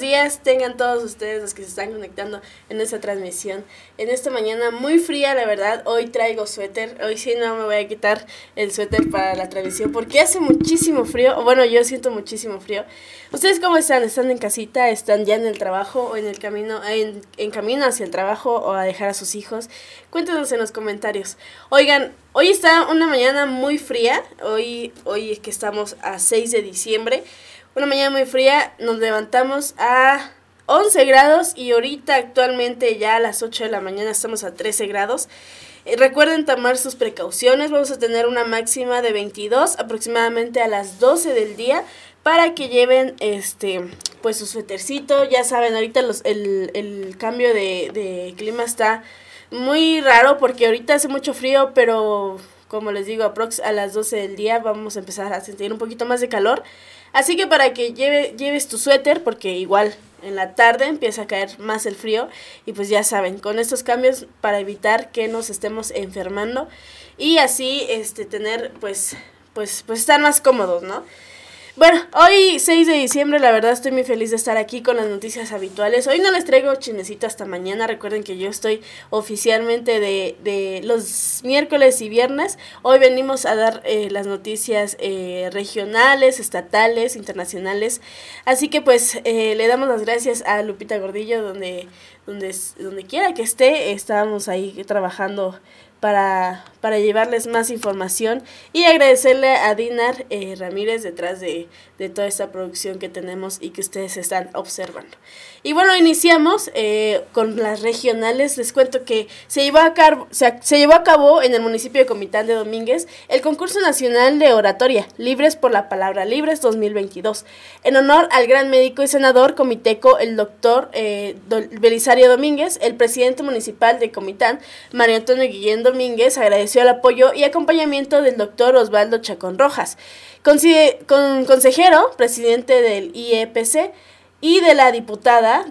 buenos días tengan todos ustedes los que se están conectando en esta transmisión. En esta mañana muy fría, la verdad, hoy traigo suéter. Hoy sí no me voy a quitar el suéter para la transmisión porque hace muchísimo frío. Bueno, yo siento muchísimo frío. ¿Ustedes cómo están? ¿Están en casita? ¿Están ya en el trabajo o en el camino, en, en camino hacia el trabajo o a dejar a sus hijos? Cuéntenos en los comentarios. Oigan, hoy está una mañana muy fría. Hoy, hoy es que estamos a 6 de diciembre. Una mañana muy fría, nos levantamos a 11 grados y ahorita actualmente ya a las 8 de la mañana estamos a 13 grados. Eh, recuerden tomar sus precauciones, vamos a tener una máxima de 22 aproximadamente a las 12 del día para que lleven este pues su suétercito, ya saben, ahorita los, el, el cambio de, de clima está muy raro porque ahorita hace mucho frío, pero como les digo, a las 12 del día vamos a empezar a sentir un poquito más de calor. Así que para que lleve, lleves tu suéter, porque igual en la tarde empieza a caer más el frío y pues ya saben, con estos cambios para evitar que nos estemos enfermando y así este tener pues pues pues estar más cómodos, ¿no? Bueno, hoy 6 de diciembre, la verdad estoy muy feliz de estar aquí con las noticias habituales. Hoy no les traigo chismecito hasta mañana. Recuerden que yo estoy oficialmente de, de los miércoles y viernes. Hoy venimos a dar eh, las noticias eh, regionales, estatales, internacionales. Así que pues eh, le damos las gracias a Lupita Gordillo donde, donde, donde quiera que esté. Estábamos ahí trabajando para, para llevarles más información y agradecerle a Dinar eh, Ramírez detrás de, de, toda esta producción que tenemos y que ustedes están observando. Y bueno, iniciamos eh, con las regionales. Les cuento que se llevó, a cabo, se, se llevó a cabo en el municipio de Comitán de Domínguez el concurso nacional de oratoria Libres por la Palabra Libres 2022 en honor al gran médico y senador comiteco el doctor eh, Belisario Domínguez, el presidente municipal de Comitán, Mario Antonio Guillén Domínguez, agradeció el apoyo y acompañamiento del doctor Osvaldo Chacón Rojas, con, consejero, presidente del IEPC, y de la diputada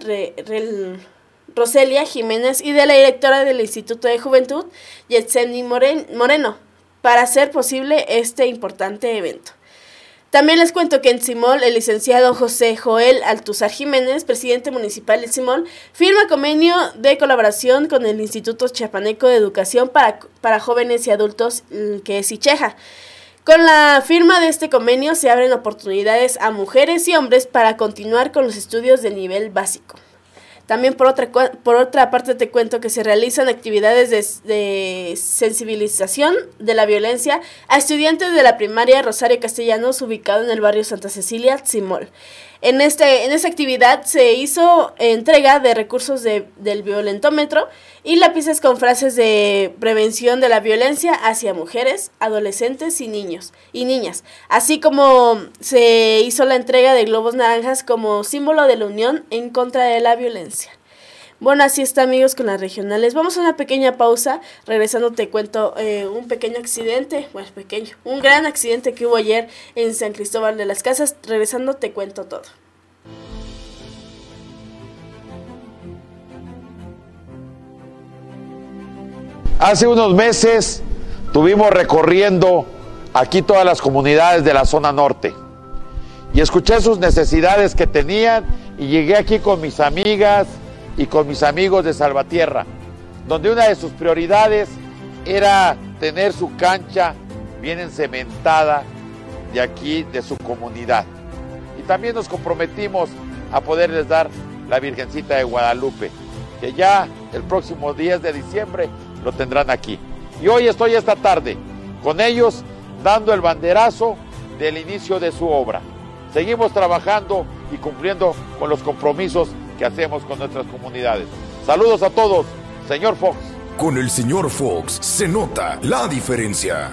Roselia Jiménez y de la directora del Instituto de Juventud, Yetseni Moreno, para hacer posible este importante evento. También les cuento que en Simón el licenciado José Joel Altuzar Jiménez, presidente municipal de Simón, firma convenio de colaboración con el Instituto Chiapaneco de Educación para, para Jóvenes y Adultos, mm, que es ICHEJA. Con la firma de este convenio se abren oportunidades a mujeres y hombres para continuar con los estudios de nivel básico. También por otra, por otra parte te cuento que se realizan actividades de, sensibilización de la violencia a estudiantes de la primaria Rosario Castellanos ubicado en el barrio Santa Cecilia, Tzimol. En, este, en esta actividad se hizo entrega de recursos de, del violentómetro y lápices con frases de prevención de la violencia hacia mujeres, adolescentes y niños y niñas, así como se hizo la entrega de globos naranjas como símbolo de la unión en contra de la violencia. Bueno, así está amigos con las regionales. Vamos a una pequeña pausa. Regresando te cuento eh, un pequeño accidente, bueno, pequeño, un gran accidente que hubo ayer en San Cristóbal de las Casas. Regresando te cuento todo. Hace unos meses tuvimos recorriendo aquí todas las comunidades de la zona norte y escuché sus necesidades que tenían y llegué aquí con mis amigas, y con mis amigos de Salvatierra, donde una de sus prioridades era tener su cancha bien encementada de aquí, de su comunidad. Y también nos comprometimos a poderles dar la Virgencita de Guadalupe, que ya el próximo 10 de diciembre lo tendrán aquí. Y hoy estoy esta tarde con ellos dando el banderazo del inicio de su obra. Seguimos trabajando y cumpliendo con los compromisos que hacemos con nuestras comunidades. Saludos a todos, señor Fox. Con el señor Fox se nota la diferencia.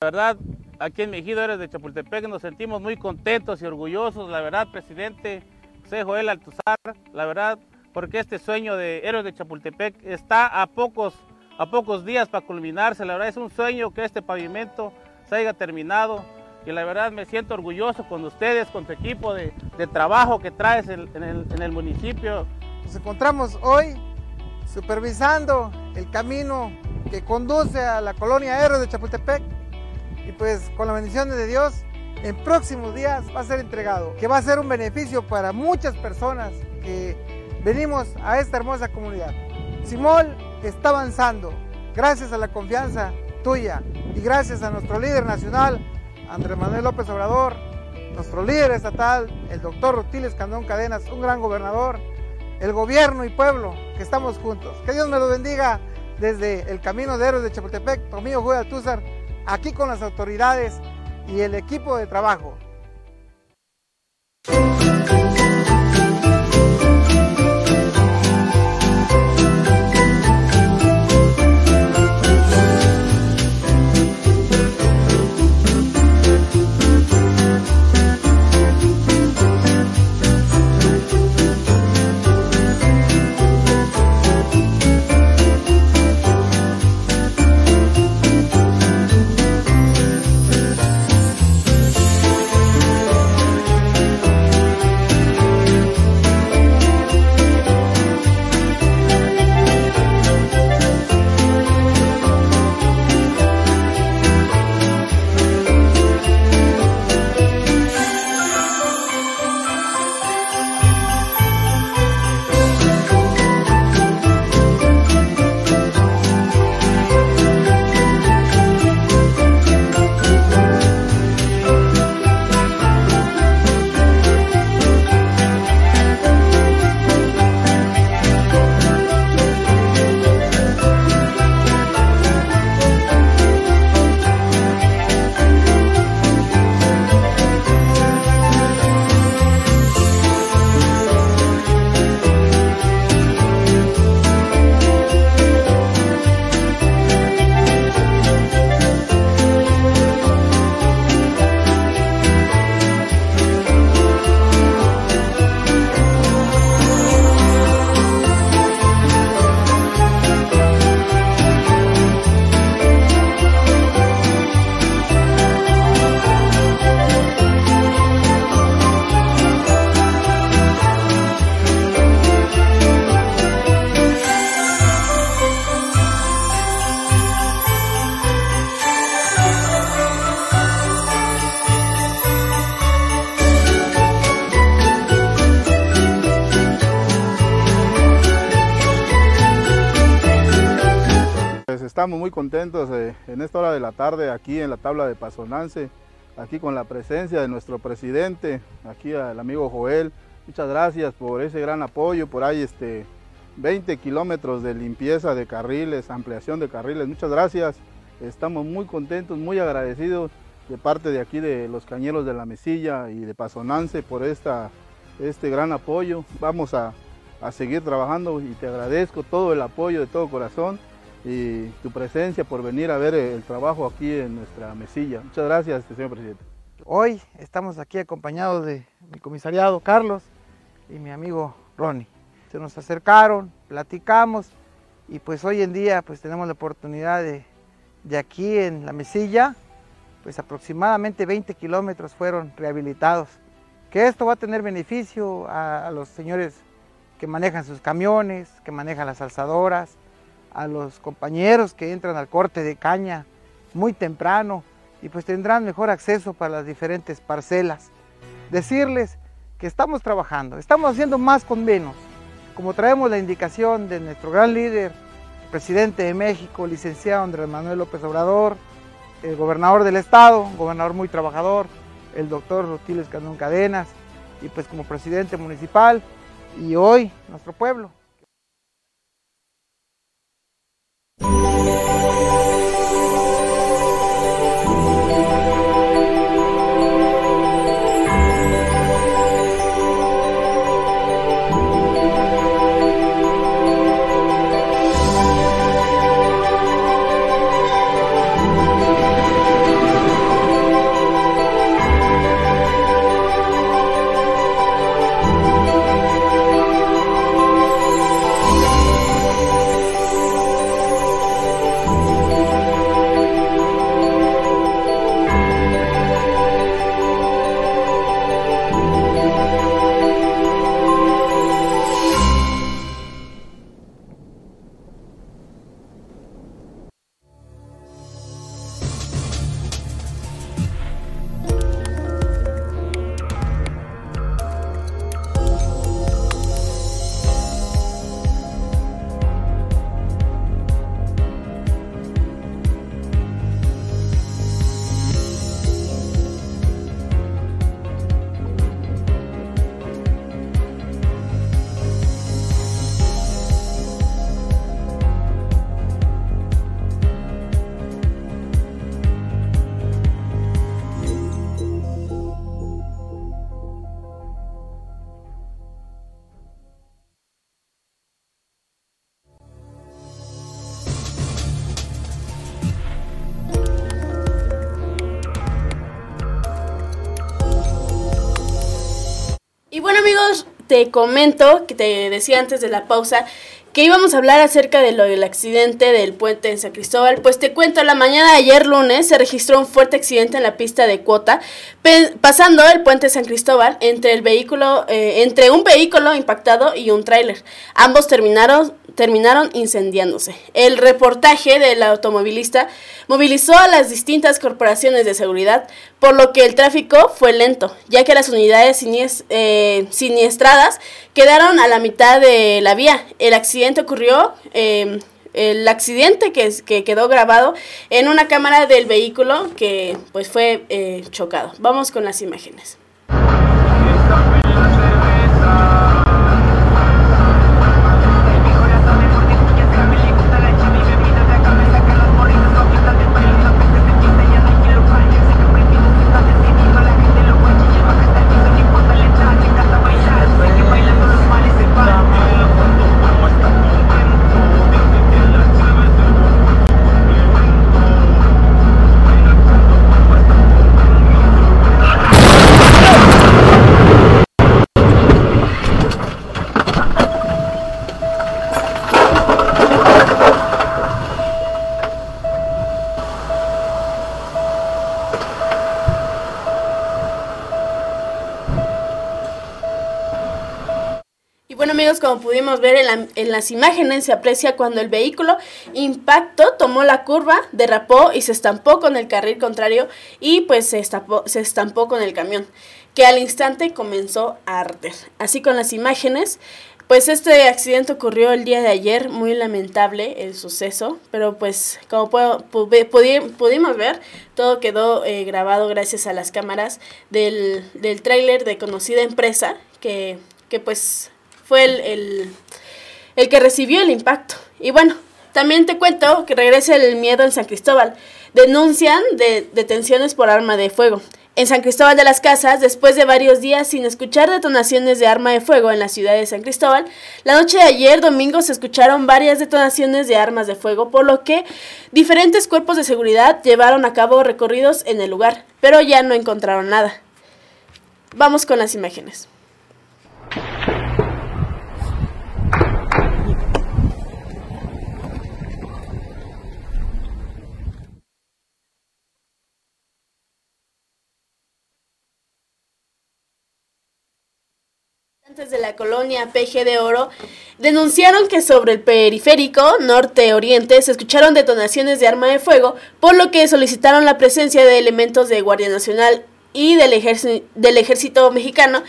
La verdad, aquí en Mejidores de Chapultepec nos sentimos muy contentos y orgullosos, la verdad, presidente José Joel Altuzar, la verdad, porque este sueño de Héroes de Chapultepec está a pocos, a pocos días para culminarse. La verdad es un sueño que este pavimento se haya terminado y la verdad me siento orgulloso con ustedes, con tu equipo de, trabajo que traes en, el, municipio. Nos encontramos hoy supervisando el camino que conduce a la colonia Héroes de Chapultepec y pues con la bendición de Dios en próximos días va a ser entregado, que va a ser un beneficio para muchas personas que venimos a esta hermosa comunidad. Simol está avanzando gracias a la confianza tuya y gracias a nuestro líder nacional, Andrés Manuel López Obrador, nuestro líder estatal, el doctor Rutiles Candón Cadenas, un gran gobernador, el gobierno y pueblo, que estamos juntos. Que Dios me lo bendiga desde el Camino de Héroes de Chapultepec, Tomillo Juega Túzar, aquí con las autoridades y el equipo de trabajo. Contentos eh, en esta hora de la tarde aquí en la tabla de Pasonance, aquí con la presencia de nuestro presidente, aquí al amigo Joel. Muchas gracias por ese gran apoyo, por ahí este 20 kilómetros de limpieza de carriles, ampliación de carriles. Muchas gracias. Estamos muy contentos, muy agradecidos de parte de aquí de los cañeros de la Mesilla y de Pasonance por esta, este gran apoyo. Vamos a, a seguir trabajando y te agradezco todo el apoyo de todo corazón y tu presencia por venir a ver el trabajo aquí en nuestra mesilla. Muchas gracias, este, señor presidente. Hoy estamos aquí acompañados de mi comisariado Carlos y mi amigo Ronnie. Se nos acercaron, platicamos y pues hoy en día pues tenemos la oportunidad de, de aquí en la mesilla, pues aproximadamente 20 kilómetros fueron rehabilitados. Que esto va a tener beneficio a, a los señores que manejan sus camiones, que manejan las alzadoras, a los compañeros que entran al corte de caña muy temprano y pues tendrán mejor acceso para las diferentes parcelas. Decirles que estamos trabajando, estamos haciendo más con menos, como traemos la indicación de nuestro gran líder, presidente de México, licenciado Andrés Manuel López Obrador, el gobernador del estado, gobernador muy trabajador, el doctor Rotiles Candón Cadenas, y pues como presidente municipal, y hoy nuestro pueblo. Bueno te comento que te decía antes de la pausa que íbamos a hablar acerca de lo del accidente del puente en San Cristóbal. Pues te cuento, la mañana de ayer lunes se registró un fuerte accidente en la pista de Cuota, pasando el puente San Cristóbal entre el vehículo, eh, entre un vehículo impactado y un tráiler. Ambos terminaron terminaron incendiándose. El reportaje del automovilista movilizó a las distintas corporaciones de seguridad, por lo que el tráfico fue lento, ya que las unidades eh, siniestradas quedaron a la mitad de la vía. El accidente ocurrió... Em, el accidente que, que, quedó grabado en una cámara del vehículo que pues fue eh, chocado. Vamos con las imágenes. Como pudimos ver en, las imágenes, se aprecia cuando el vehículo impactó, tomó la curva, derrapó y se estampó con el carril contrario y pues se estampó, se estampó con el camión, que al instante comenzó a arder. Así con las imágenes, pues este accidente ocurrió el día de ayer, muy lamentable el suceso, pero pues como pudimos ver, todo quedó eh, grabado gracias a las cámaras del, del tráiler de conocida empresa que, que pues fue el, el, que recibió el impacto. Y bueno, también te cuento que regresa el miedo en San Cristóbal. Denuncian de detenciones por arma de fuego. En San Cristóbal de las Casas, después de varios días sin escuchar detonaciones de arma de fuego en la ciudad de San Cristóbal, la noche de ayer, domingo, se escucharon varias detonaciones de armas de fuego, por lo que diferentes cuerpos de seguridad llevaron a cabo recorridos en el lugar, pero ya no encontraron nada. Vamos con las imágenes. De la colonia PG de Oro denunciaron que sobre el periférico norte-oriente se escucharon detonaciones de arma de fuego, por lo que solicitaron la presencia de elementos de Guardia Nacional y del, del Ejército Mexicano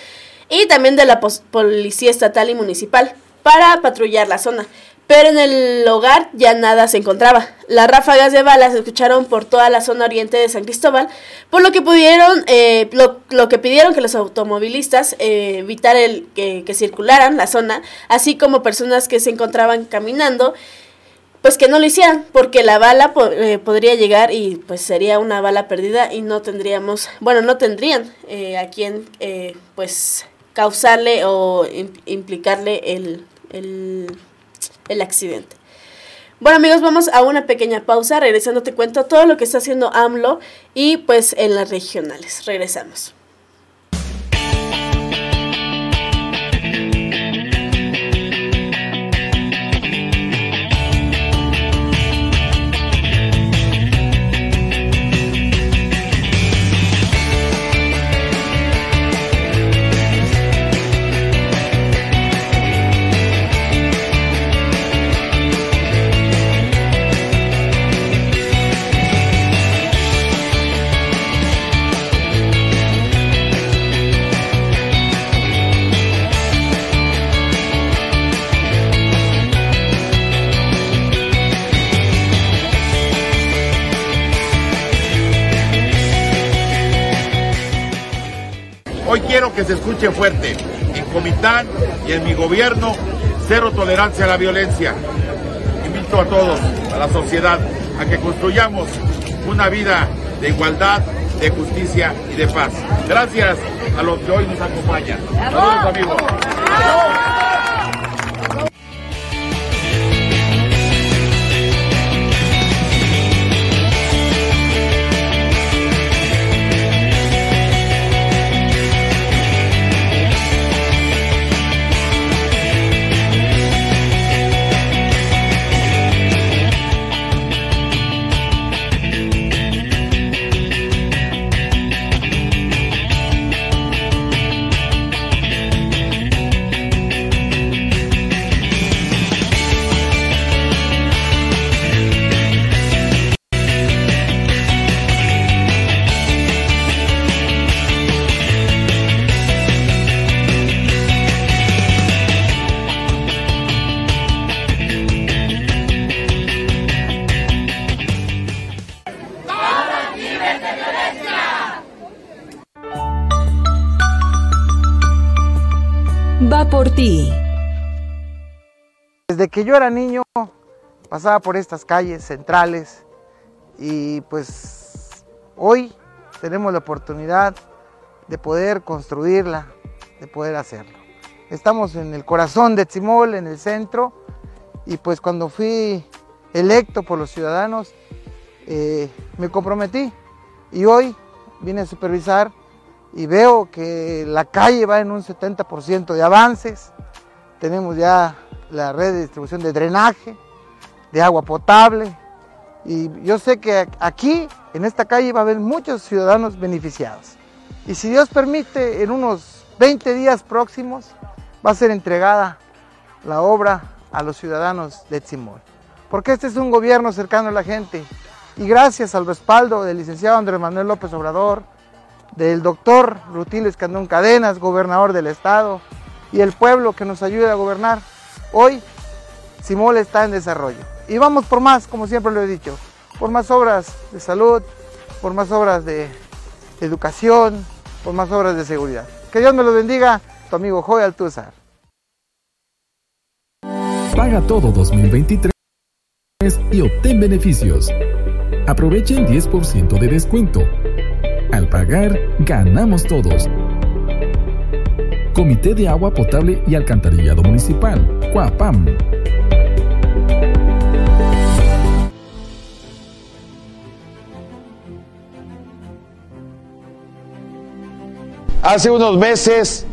y también de la Policía Estatal y Municipal para patrullar la zona pero en el hogar ya nada se encontraba. Las ráfagas de balas se escucharon por toda la zona oriente de San Cristóbal, por lo que pudieron, eh, lo, que pidieron que los automovilistas eh, evitar el que, circularan la zona, así como personas que se encontraban caminando, pues que no lo hicieran, porque la bala eh, podría llegar y pues sería una bala perdida y no tendríamos, bueno, no tendrían a quien pues causarle o implicarle el, el el accidente. Bueno amigos, vamos a una pequeña pausa. Regresando te cuento todo lo que está haciendo AMLO y pues en las regionales. Regresamos. Que se escuche fuerte. En Comitán y en mi gobierno, cero tolerancia a la violencia. Invito a todos, a la sociedad, a que construyamos una vida de igualdad, de justicia y de paz. Gracias a los que hoy nos acompañan. Saludos amigos. Va por ti. Desde que yo era niño pasaba por estas calles centrales y pues hoy tenemos la oportunidad de poder construirla, de poder hacerlo. Estamos en el corazón de Tzimol, en el centro, y pues cuando fui electo por los ciudadanos, eh, me comprometí y hoy vine a supervisar y veo que la calle va en un 70% de avances. Tenemos ya la red de distribución de drenaje, de agua potable. Y yo sé que aquí, en esta calle, va a haber muchos ciudadanos beneficiados. Y si Dios permite, en unos 20 días próximos va a ser entregada la obra a los ciudadanos de Tzimol. Porque este es un gobierno cercano a la gente. Y gracias al respaldo del licenciado Andrés Manuel López Obrador, del doctor Rutilio Escandón Cadenas, gobernador del estado, y el pueblo que nos ayuda a gobernar, hoy Simol está en desarrollo. Y vamos por más, como siempre lo he dicho, por más obras de salud, por más obras de educación, por más obras de seguridad. Que Dios me lo bendiga, tu amigo Joy Altúzar. Paga todo 2023 y obtén beneficios. Aprovechen 10% de descuento. Al pagar, ganamos todos. Comité de Agua Potable y Alcantarillado Municipal, CUAPAM. Hace unos meses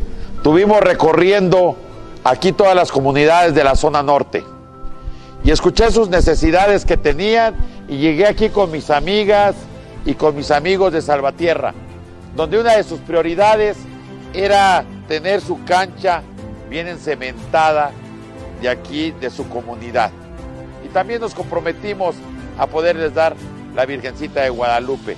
tuvimos recorriendo aquí todas las comunidades de la zona norte y escuché sus necesidades que tenían y llegué aquí con mis amigas y con mis amigos de Salvatierra, donde una de sus prioridades era tener su cancha bien encementada de aquí, de su comunidad. Y también nos comprometimos a poderles dar la Virgencita de Guadalupe,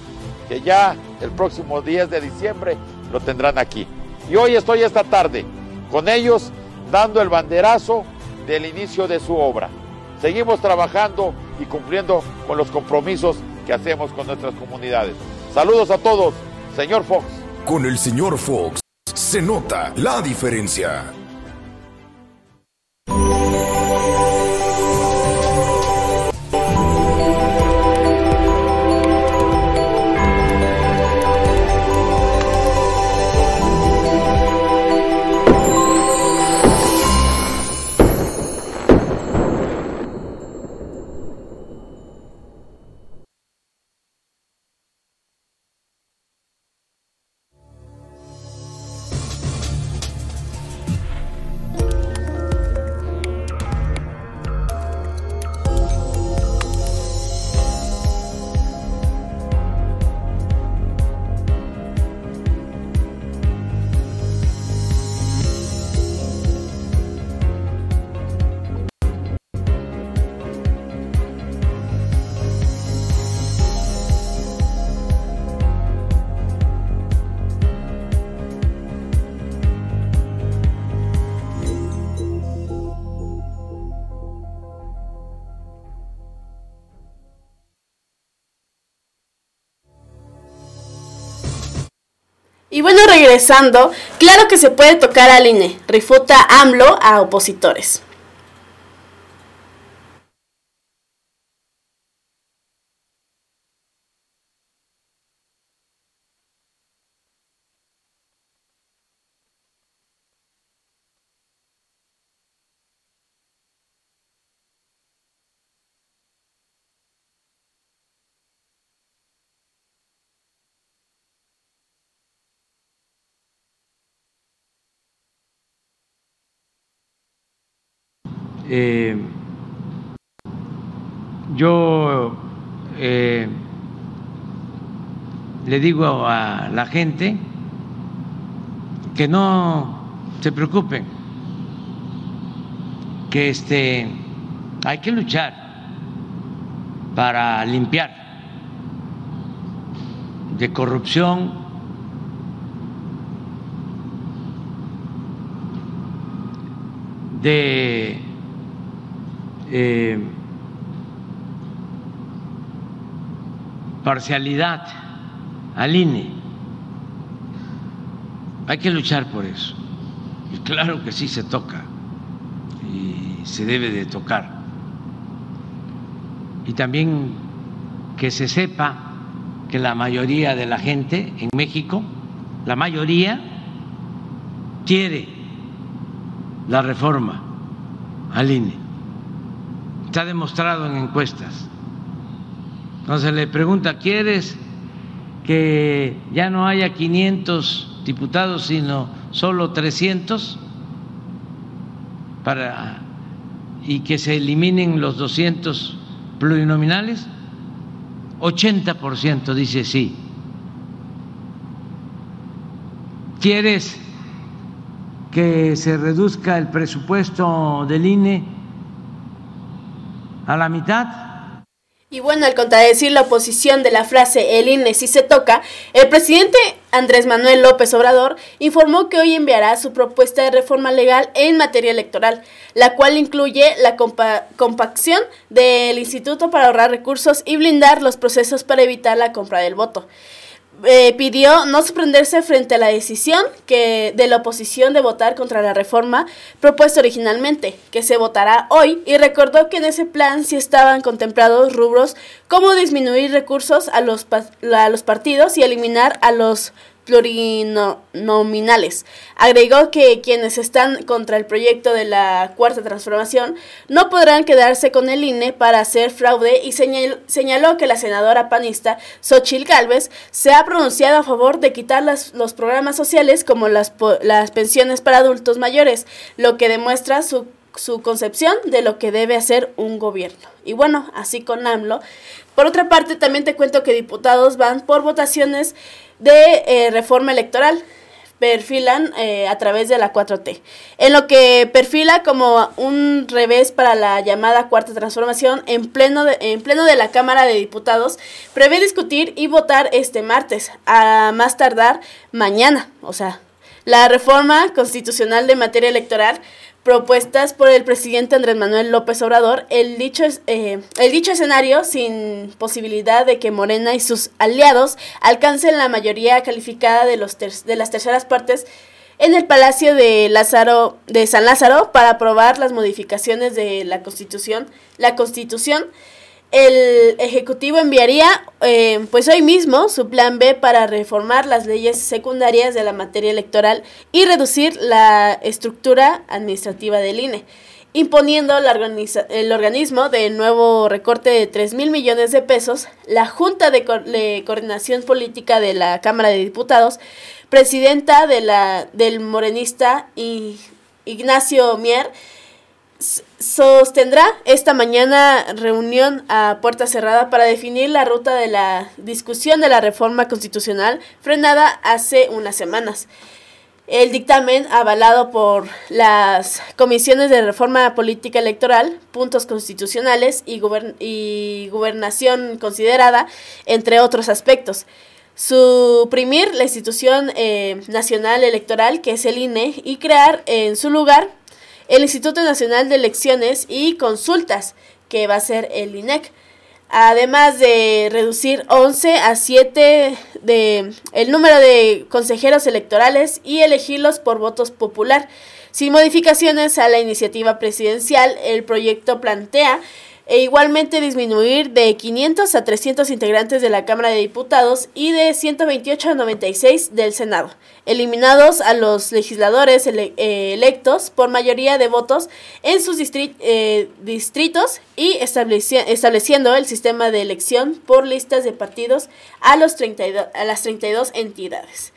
que ya el próximo 10 de diciembre lo tendrán aquí. Y hoy estoy esta tarde con ellos dando el banderazo del inicio de su obra. Seguimos trabajando y cumpliendo con los compromisos que hacemos con nuestras comunidades. Saludos a todos, señor Fox. Con el señor Fox se nota la diferencia. Y bueno, regresando, claro que se puede tocar al INE, refuta AMLO a opositores. Eh, yo eh, le digo a la gente que no se preocupen, que este hay que luchar para limpiar de corrupción de eh, parcialidad al INE. Hay que luchar por eso. Y claro que sí se toca y se debe de tocar. Y también que se sepa que la mayoría de la gente en México, la mayoría, quiere la reforma al INE. Está demostrado en encuestas. Entonces le pregunta, ¿quieres que ya no haya 500 diputados, sino solo 300? Para, y que se eliminen los 200 plurinominales. 80% dice sí. ¿Quieres que se reduzca el presupuesto del INE a la mitad? Y bueno, al contradecir la oposición de la frase el INE si se toca, el presidente Andrés Manuel López Obrador informó que hoy enviará su propuesta de reforma legal en materia electoral, la cual incluye la compacción del Instituto para ahorrar recursos y blindar los procesos para evitar la compra del voto. Eh, pidió no sorprenderse frente a la decisión que de la oposición de votar contra la reforma propuesta originalmente, que se votará hoy, y recordó que en ese plan sí estaban contemplados rubros como disminuir recursos a los, a los partidos y eliminar a los plurinominales. Agregó que quienes están contra el proyecto de la Cuarta Transformación no podrán quedarse con el INE para hacer fraude y señaló que la senadora panista Xochil Gálvez se ha pronunciado a favor de quitar los programas sociales como las, las pensiones para adultos mayores, lo que demuestra su su concepción de lo que debe hacer un gobierno. Y bueno, así con AMLO. Por otra parte, también te cuento que diputados van por votaciones de eh, reforma electoral perfilan eh, a través de la 4T. En lo que perfila como un revés para la llamada cuarta transformación en pleno de, en pleno de la Cámara de Diputados, prevé discutir y votar este martes, a más tardar mañana, o sea, la reforma constitucional de materia electoral propuestas por el presidente Andrés Manuel López Obrador, el dicho, eh, el dicho escenario sin posibilidad de que Morena y sus aliados alcancen la mayoría calificada de, los de las terceras partes en el Palacio de Lázaro de San Lázaro para aprobar las modificaciones de la Constitución, la Constitución el Ejecutivo enviaría eh, pues hoy mismo su plan B para reformar las leyes secundarias de la materia electoral y reducir la estructura administrativa del INE, imponiendo el organismo de nuevo recorte de 3 mil millones de pesos. La Junta de, de, Coordinación Política de la Cámara de Diputados, presidenta de la, del morenista Ignacio Mier, sostendrá esta mañana reunión a puerta cerrada para definir la ruta de la discusión de la reforma constitucional frenada hace unas semanas. El dictamen, avalado por las comisiones de reforma política electoral, puntos constitucionales y, y gobernación considerada, entre otros aspectos suprimir la institución eh, nacional electoral, que es el INE, y crear en su lugar el Instituto Nacional de Elecciones y Consultas, que va a ser el INEC. Además de reducir 11 a 7 de el número de consejeros electorales y elegirlos por votos popular. Sin modificaciones a la iniciativa presidencial, el proyecto plantea e igualmente disminuir de 500 a 300 integrantes de la Cámara de Diputados y de 128 a 96 del Senado, eliminados a los legisladores eh, electos por mayoría de votos en sus eh, distritos y estableciendo el sistema de elección por listas de partidos a, los 32, a las 32 entidades.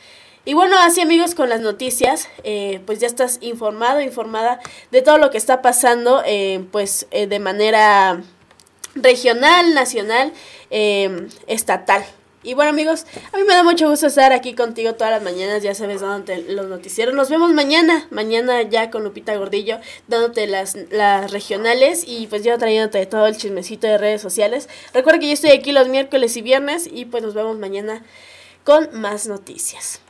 Y bueno, así amigos con las noticias, eh, pues ya estás informado, informada de todo lo que está pasando, eh, pues eh, de manera regional, nacional, estatal. Y bueno amigos, a mí me da mucho gusto estar aquí contigo todas las mañanas, ya sabes, dándote los noticieros. Nos vemos mañana, mañana ya con Lupita Gordillo, dándote las, las regionales y pues yo trayéndote todo el chismecito de redes sociales. Recuerda que yo estoy aquí los miércoles y viernes y pues nos vemos mañana con más noticias.